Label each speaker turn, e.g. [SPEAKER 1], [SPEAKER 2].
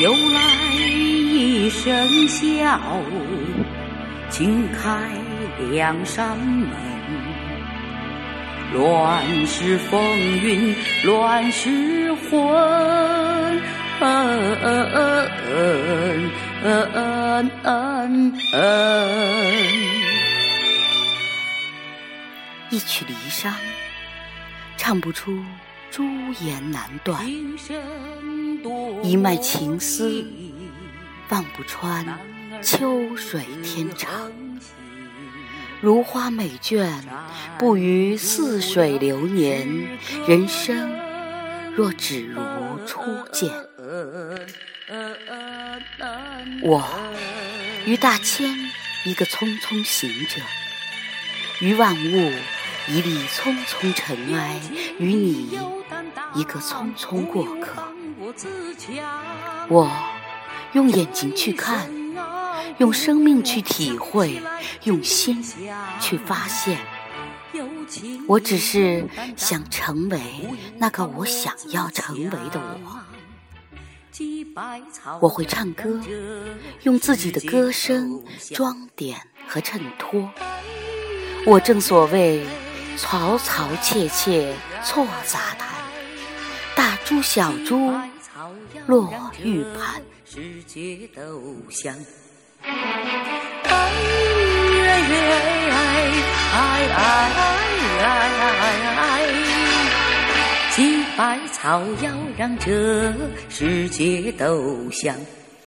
[SPEAKER 1] 又来一声笑，请开两扇门。乱世风云乱世魂，嗯嗯嗯嗯嗯嗯。
[SPEAKER 2] 一曲离殇，唱不出朱颜难断；一脉情丝，望不穿秋水天长。如花美眷，不与似水流年。人生若只如初见。我于大千一个匆匆行者，于万物一粒匆匆尘埃，与你一个匆匆过客。我用眼睛去看。用生命去体会，用心去发现。我只是想成为那个我想要成为的我。我会唱歌，用自己的歌声装点和衬托。我正所谓嘈嘈切切错杂弹，猪小猪落玉盘。哎
[SPEAKER 1] 哎哎哎！几百草要让这世界都香。